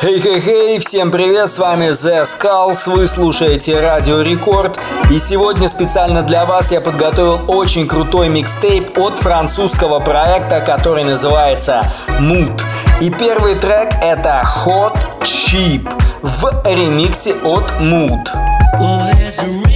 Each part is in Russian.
Хей-хей-хей, всем привет, с вами The Skulls, вы слушаете Радио Рекорд, и сегодня специально для вас я подготовил очень крутой микстейп от французского проекта, который называется Mood. И первый трек это Hot Cheap в ремиксе от Mood. Well,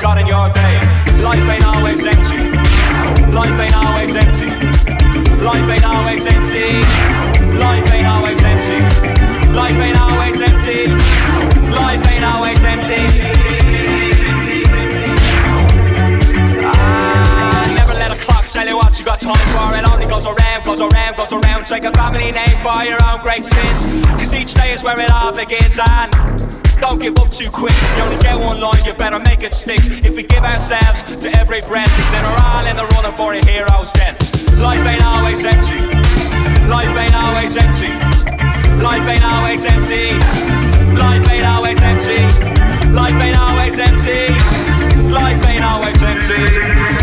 got in your day. Life ain't always empty. Life ain't always empty. Life ain't always empty. Life ain't always empty. Life ain't always empty. Life ain't always empty. Ah, tell you what you got time for It only goes around, goes around, goes around Take a family name for your own great sins Cause each day is where it all begins and don't give up too quick. You only get one line, you better make it stick. If we give ourselves to every breath, then we're all in the running for a hero's death. Life ain't always empty. Life ain't always empty. Life ain't always empty. Life ain't always empty. Life ain't always empty. Life ain't always empty.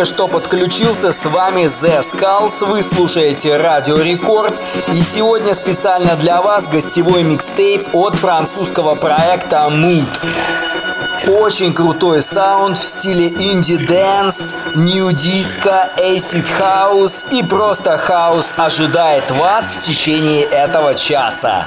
Только что подключился, с вами The Skulls, вы слушаете Радио Рекорд, и сегодня специально для вас гостевой микстейп от французского проекта Mood. Очень крутой саунд в стиле indie dance, nu disco, acid house и просто хаус ожидает вас в течение этого часа.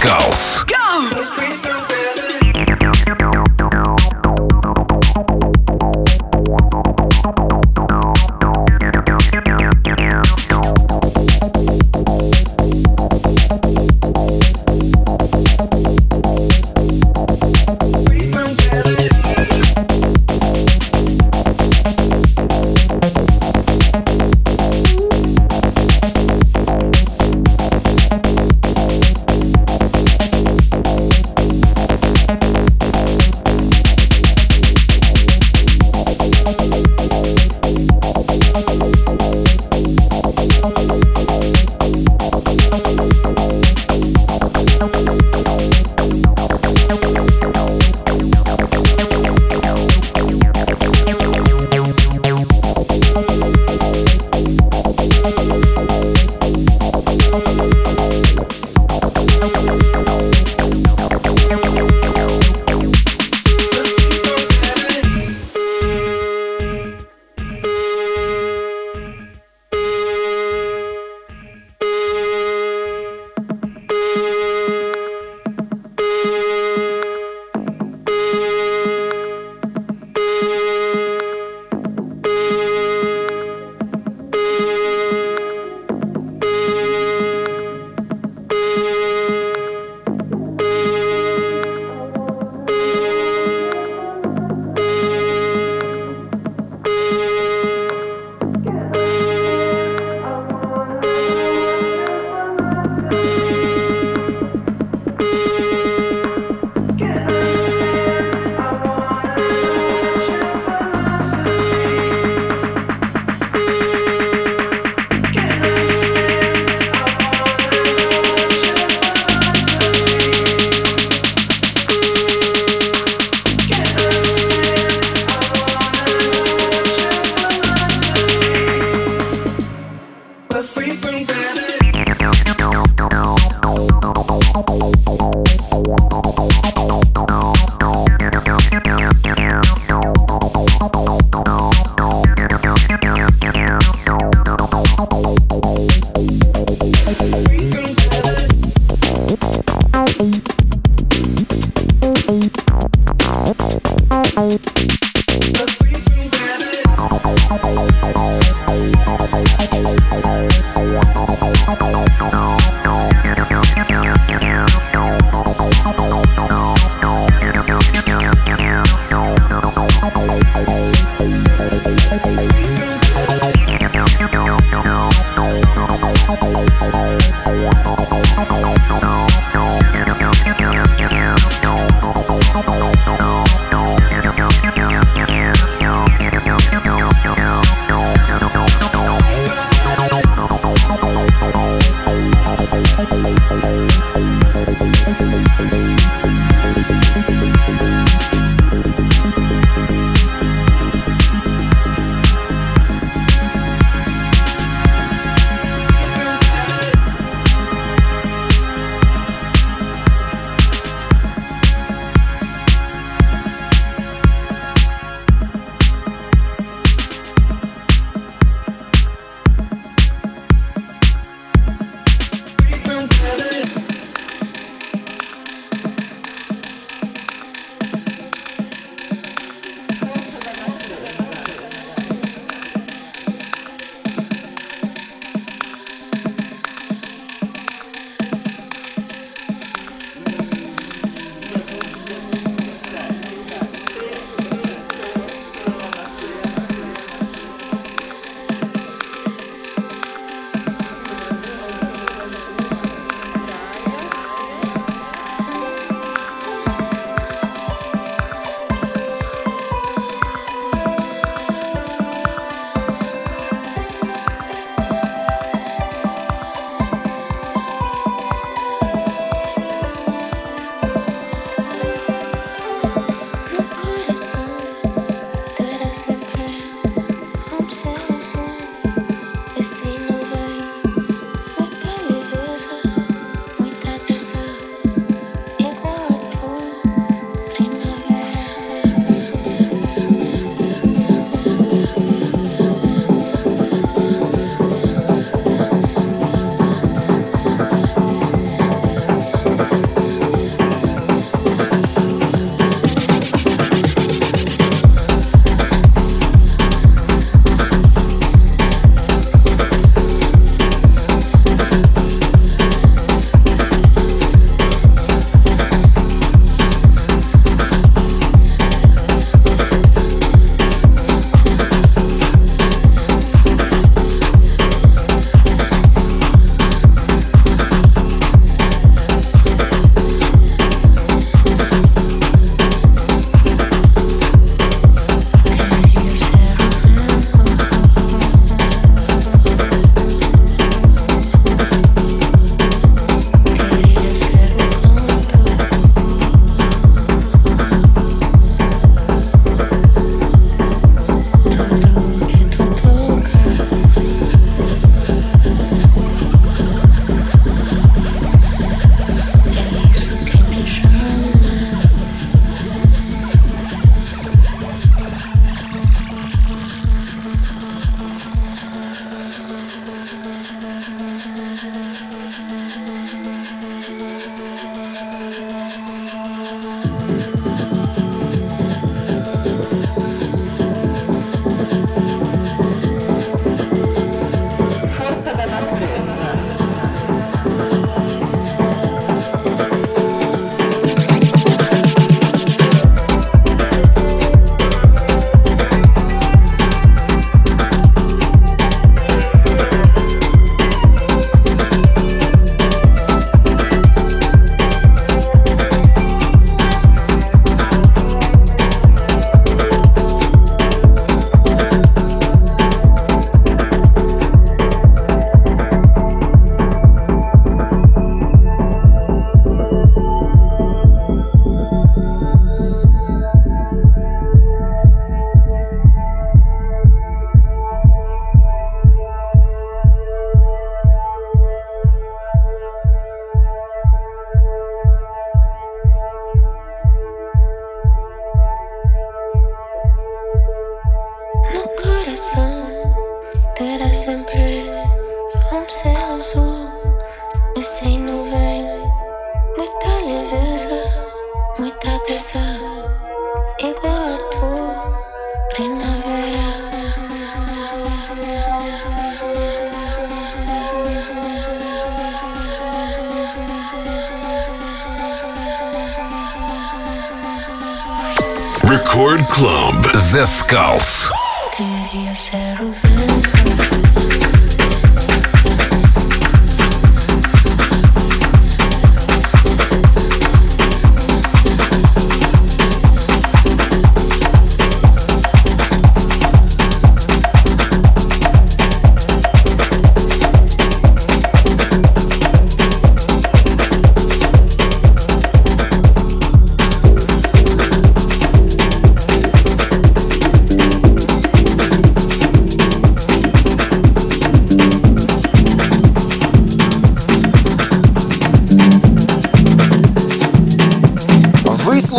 Musicals. coração terá sempre um céu azul e sem nuvem. Muita leveza, muita pressa, igual a tu, primavera. Record Club The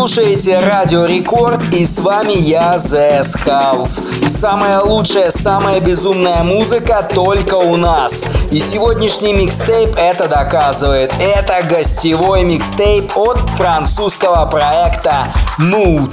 слушаете Радио Рекорд и с вами я, The Skulls. Самая лучшая, самая безумная музыка только у нас. И сегодняшний микстейп это доказывает. Это гостевой микстейп от французского проекта Mood.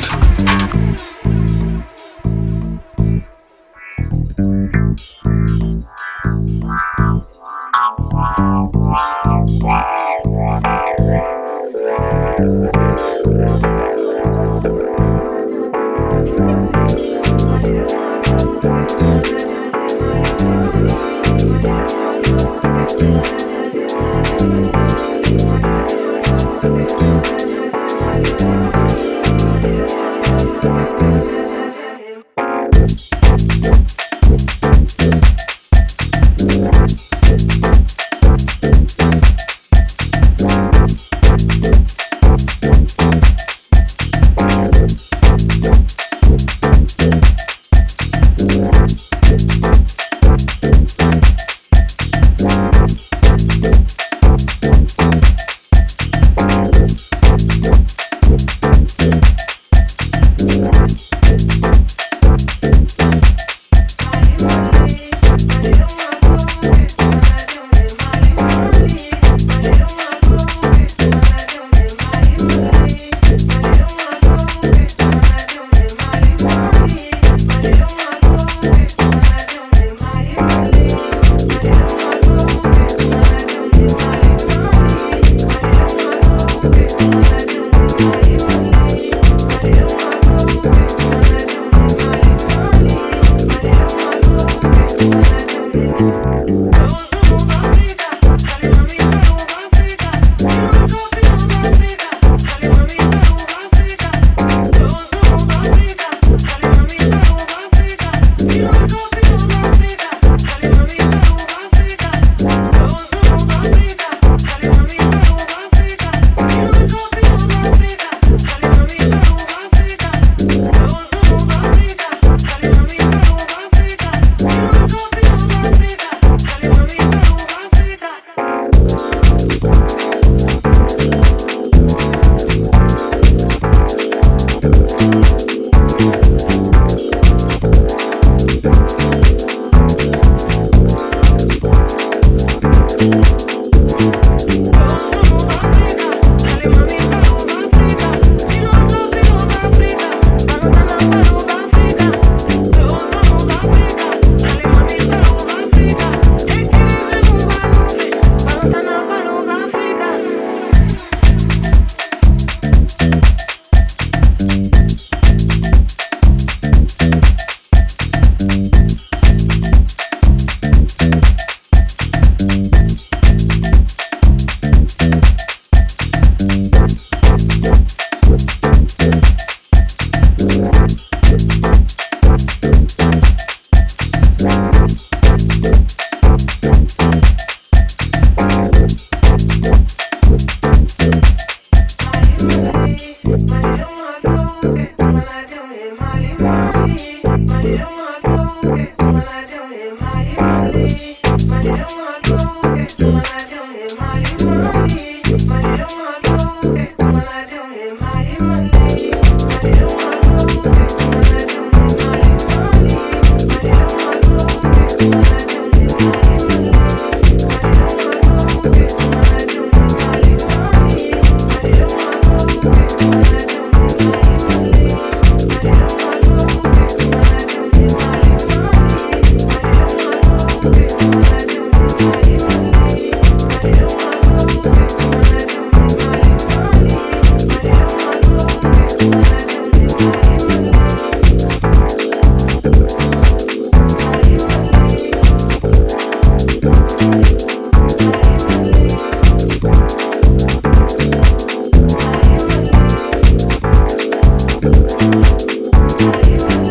Bye.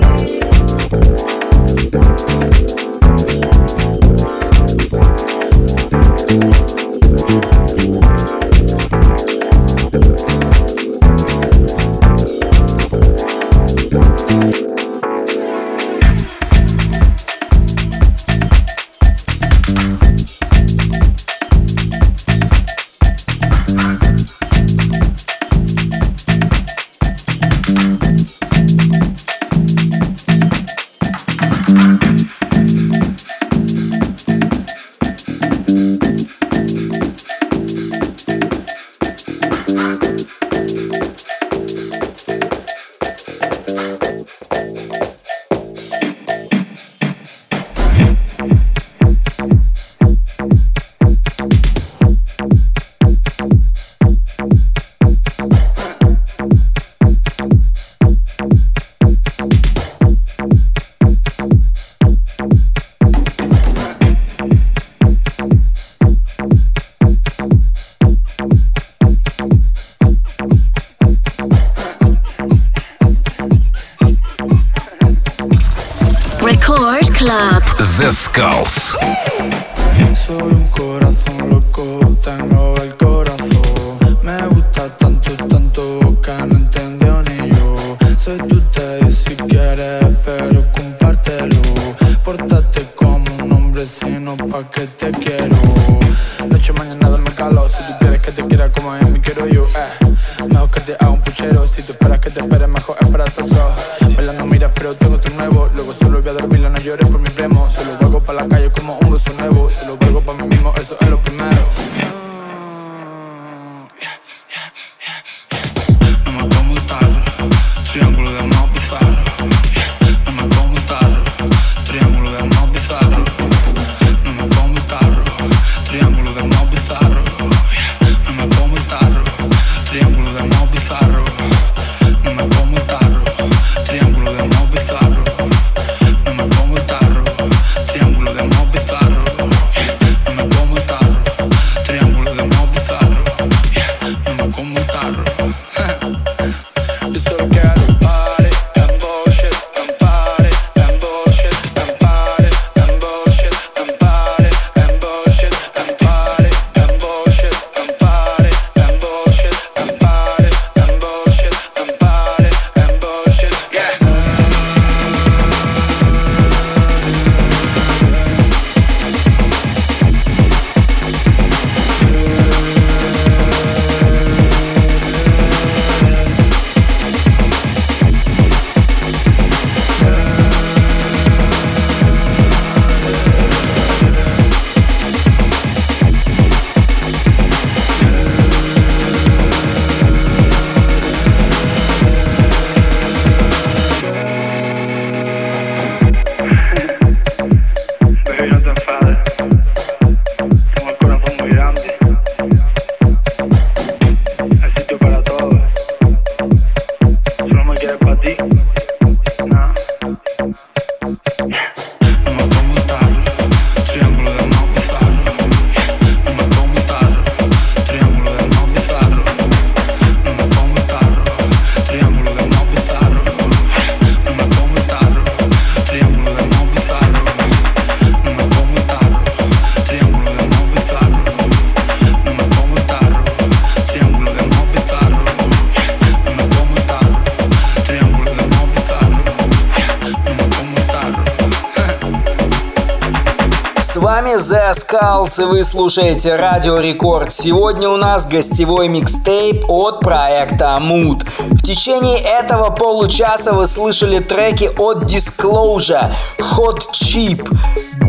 Вами The Skulls и вы слушаете Радио Рекорд. Сегодня у нас гостевой микстейп от проекта Mood. В течение этого получаса вы слышали треки от Disclosure, Hot Chip,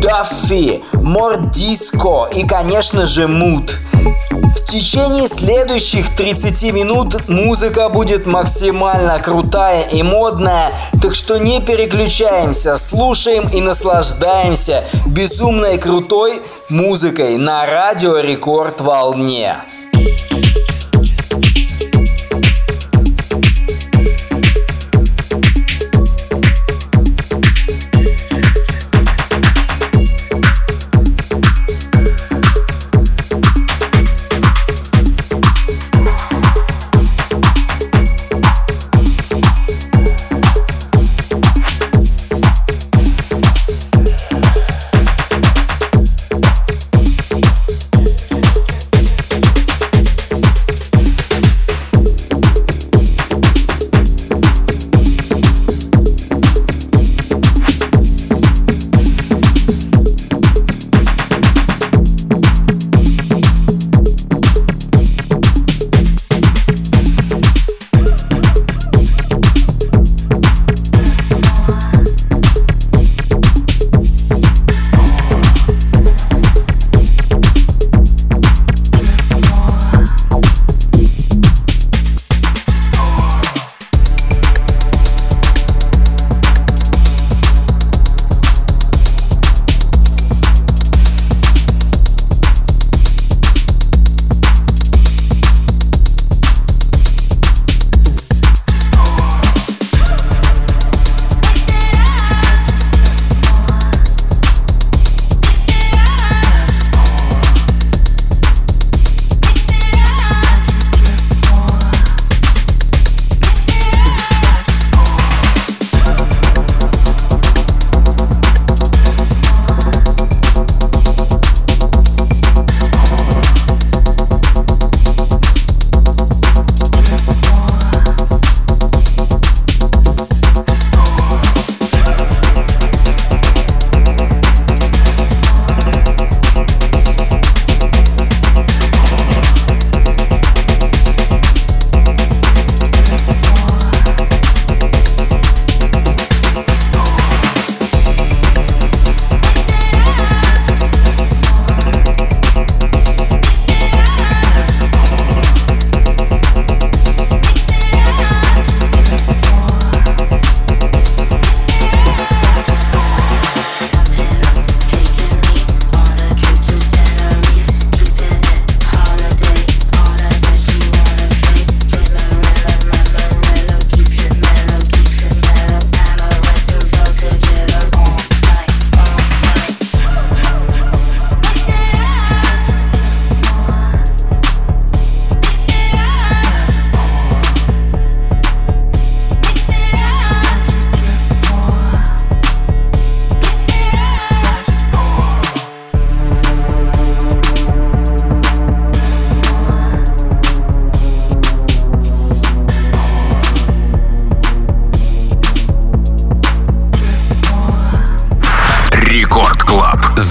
Duffy, More Disco и, конечно же, Mood. В течение следующих 30 минут музыка будет максимально крутая и модная, так что не переключаемся, слушаем и наслаждаемся безумной крутой музыкой на радио Рекорд волне.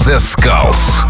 José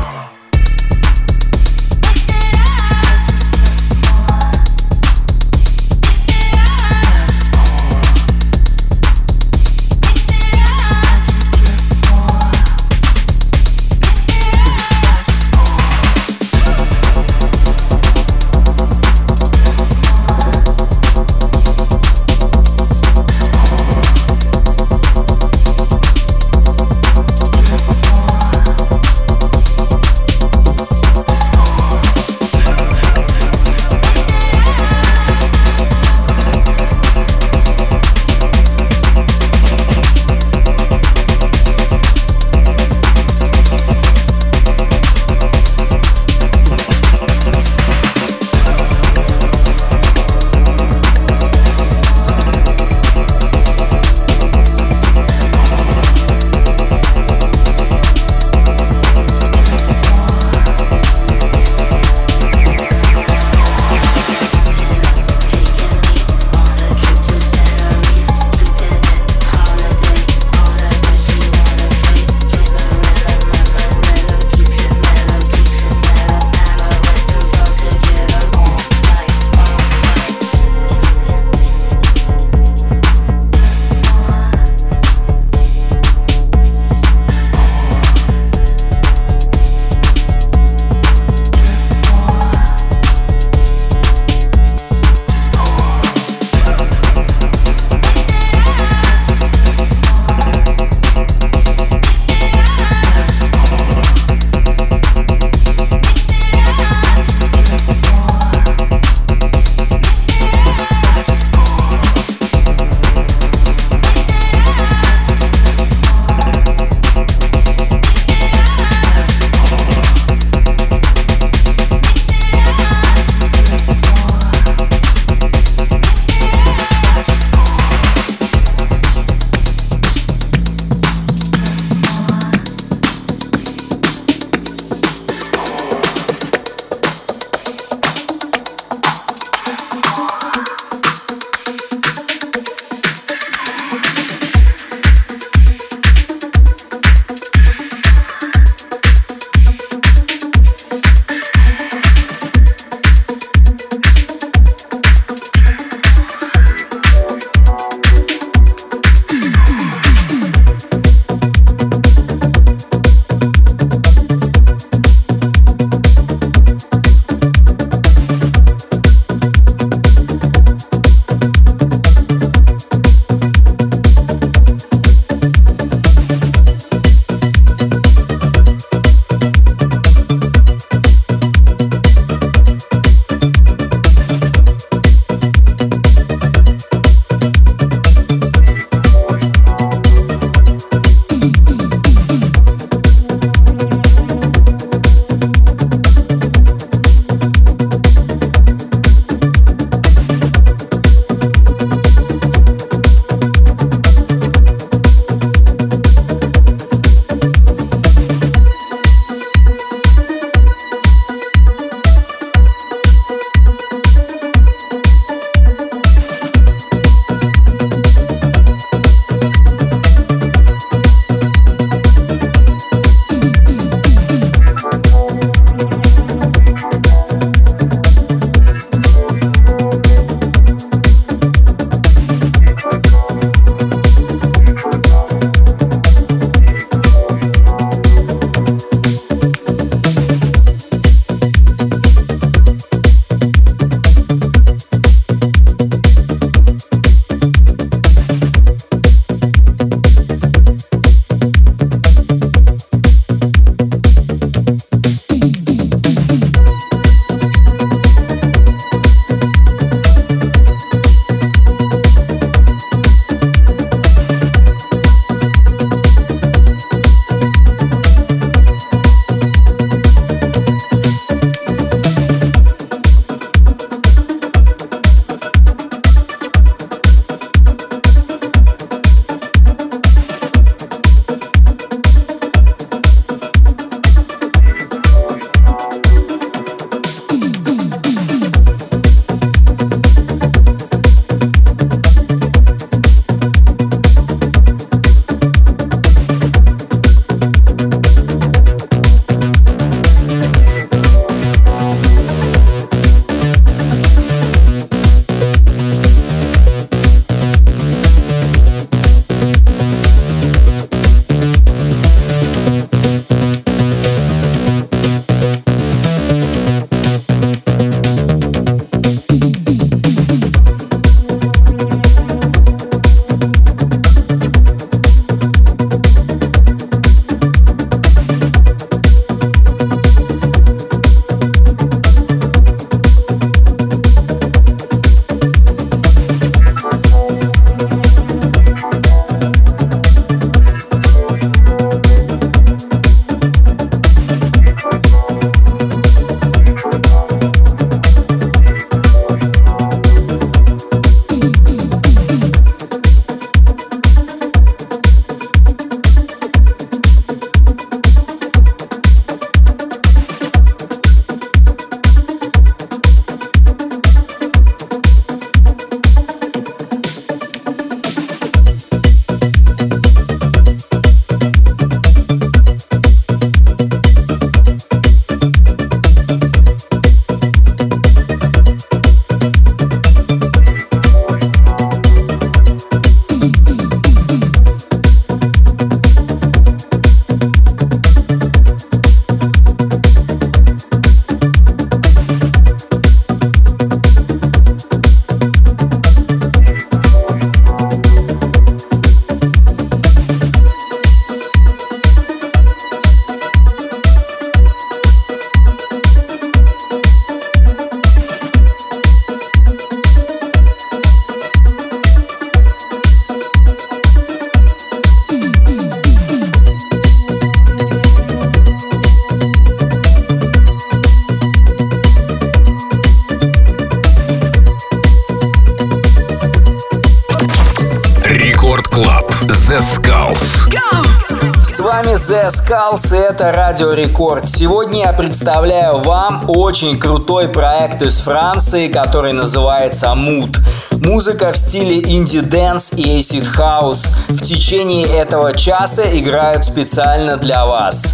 Это Радио Рекорд. Сегодня я представляю вам очень крутой проект из Франции, который называется Mood. Музыка в стиле indie dance и acid house в течение этого часа играют специально для вас.